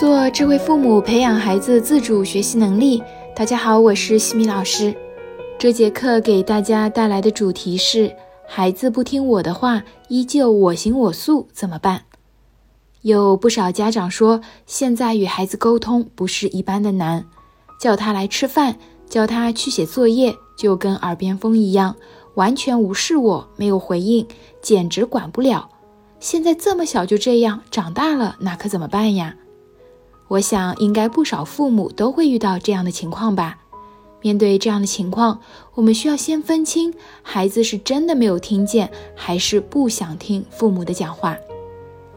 做智慧父母，培养孩子自主学习能力。大家好，我是西米老师。这节课给大家带来的主题是：孩子不听我的话，依旧我行我素，怎么办？有不少家长说，现在与孩子沟通不是一般的难，叫他来吃饭，叫他去写作业，就跟耳边风一样，完全无视我，没有回应，简直管不了。现在这么小就这样，长大了那可怎么办呀？我想，应该不少父母都会遇到这样的情况吧。面对这样的情况，我们需要先分清孩子是真的没有听见，还是不想听父母的讲话。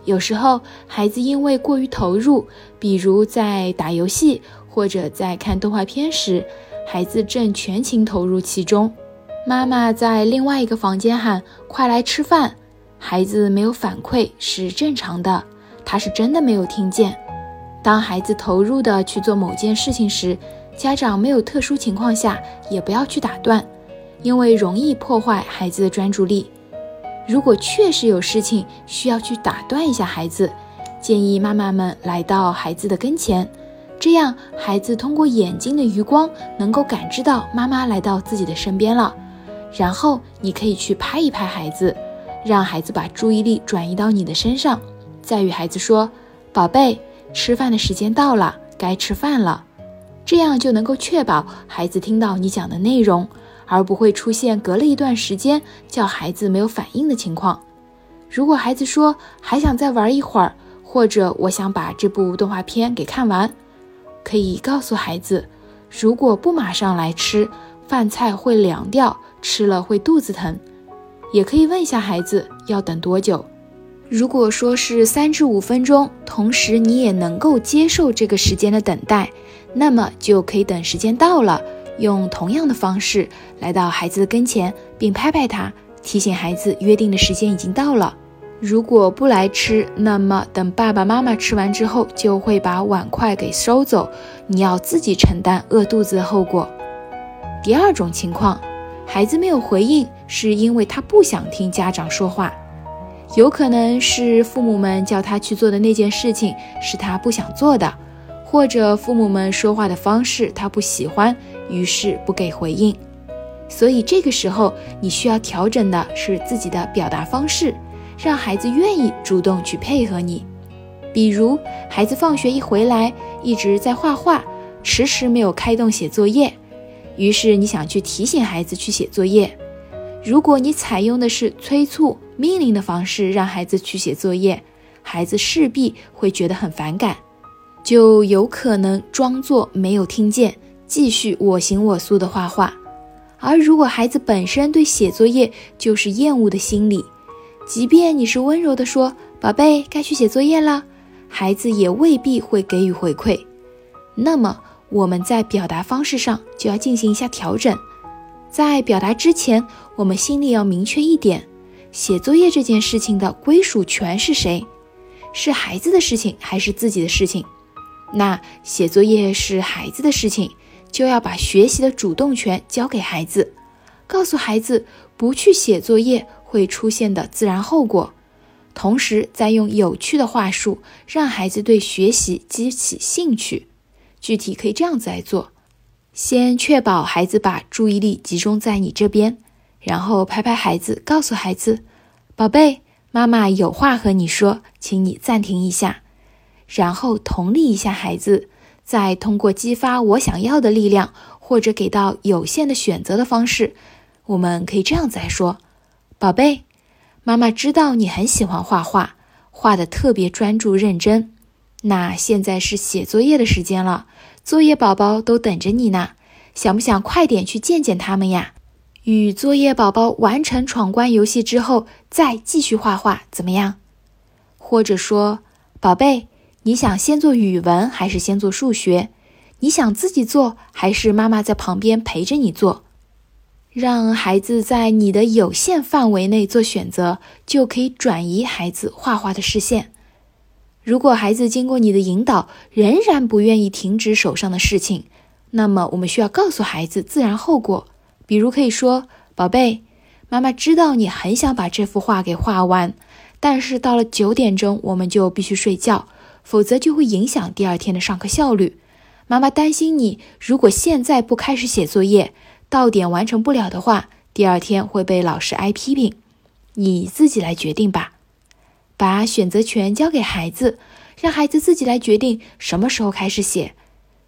有时候，孩子因为过于投入，比如在打游戏或者在看动画片时，孩子正全情投入其中，妈妈在另外一个房间喊“快来吃饭”。孩子没有反馈是正常的，他是真的没有听见。当孩子投入的去做某件事情时，家长没有特殊情况下也不要去打断，因为容易破坏孩子的专注力。如果确实有事情需要去打断一下孩子，建议妈妈们来到孩子的跟前，这样孩子通过眼睛的余光能够感知到妈妈来到自己的身边了，然后你可以去拍一拍孩子。让孩子把注意力转移到你的身上，再与孩子说：“宝贝，吃饭的时间到了，该吃饭了。”这样就能够确保孩子听到你讲的内容，而不会出现隔了一段时间叫孩子没有反应的情况。如果孩子说还想再玩一会儿，或者我想把这部动画片给看完，可以告诉孩子：如果不马上来吃，饭菜会凉掉，吃了会肚子疼。也可以问一下孩子要等多久。如果说是三至五分钟，同时你也能够接受这个时间的等待，那么就可以等时间到了，用同样的方式来到孩子的跟前，并拍拍他，提醒孩子约定的时间已经到了。如果不来吃，那么等爸爸妈妈吃完之后，就会把碗筷给收走，你要自己承担饿肚子的后果。第二种情况。孩子没有回应，是因为他不想听家长说话，有可能是父母们叫他去做的那件事情是他不想做的，或者父母们说话的方式他不喜欢，于是不给回应。所以这个时候你需要调整的是自己的表达方式，让孩子愿意主动去配合你。比如，孩子放学一回来一直在画画，迟迟没有开动写作业。于是你想去提醒孩子去写作业，如果你采用的是催促、命令的方式让孩子去写作业，孩子势必会觉得很反感，就有可能装作没有听见，继续我行我素的画画。而如果孩子本身对写作业就是厌恶的心理，即便你是温柔的说“宝贝，该去写作业了”，孩子也未必会给予回馈。那么。我们在表达方式上就要进行一下调整，在表达之前，我们心里要明确一点：写作业这件事情的归属权是谁？是孩子的事情还是自己的事情？那写作业是孩子的事情，就要把学习的主动权交给孩子，告诉孩子不去写作业会出现的自然后果，同时再用有趣的话术让孩子对学习激起兴趣。具体可以这样子来做：先确保孩子把注意力集中在你这边，然后拍拍孩子，告诉孩子：“宝贝，妈妈有话和你说，请你暂停一下。”然后同理一下孩子，再通过激发我想要的力量，或者给到有限的选择的方式，我们可以这样子来说：“宝贝，妈妈知道你很喜欢画画，画的特别专注认真。”那现在是写作业的时间了，作业宝宝都等着你呢，想不想快点去见见他们呀？与作业宝宝完成闯关游戏之后，再继续画画，怎么样？或者说，宝贝，你想先做语文还是先做数学？你想自己做还是妈妈在旁边陪着你做？让孩子在你的有限范围内做选择，就可以转移孩子画画的视线。如果孩子经过你的引导，仍然不愿意停止手上的事情，那么我们需要告诉孩子自然后果。比如可以说：“宝贝，妈妈知道你很想把这幅画给画完，但是到了九点钟我们就必须睡觉，否则就会影响第二天的上课效率。妈妈担心你如果现在不开始写作业，到点完成不了的话，第二天会被老师挨批评。你自己来决定吧，把选择权交给孩子，让孩子自己来决定什么时候开始写。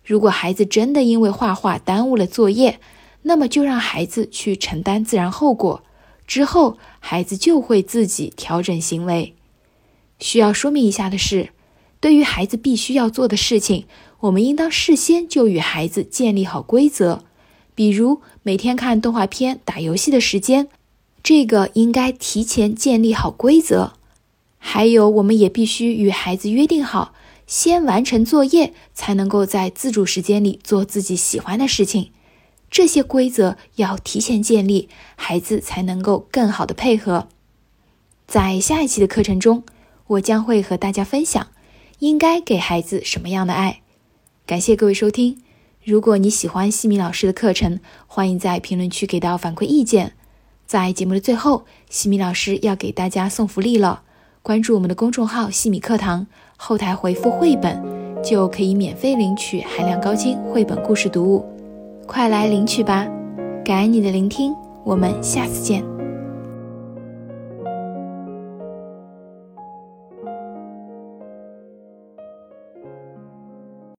如果孩子真的因为画画耽误了作业，那么就让孩子去承担自然后果，之后孩子就会自己调整行为。需要说明一下的是，对于孩子必须要做的事情，我们应当事先就与孩子建立好规则，比如每天看动画片、打游戏的时间，这个应该提前建立好规则。还有，我们也必须与孩子约定好，先完成作业，才能够在自主时间里做自己喜欢的事情。这些规则要提前建立，孩子才能够更好的配合。在下一期的课程中，我将会和大家分享应该给孩子什么样的爱。感谢各位收听。如果你喜欢西米老师的课程，欢迎在评论区给到反馈意见。在节目的最后，西米老师要给大家送福利了。关注我们的公众号“西米课堂”，后台回复“绘本”，就可以免费领取海量高清绘本故事读物。快来领取吧！感恩你的聆听，我们下次见。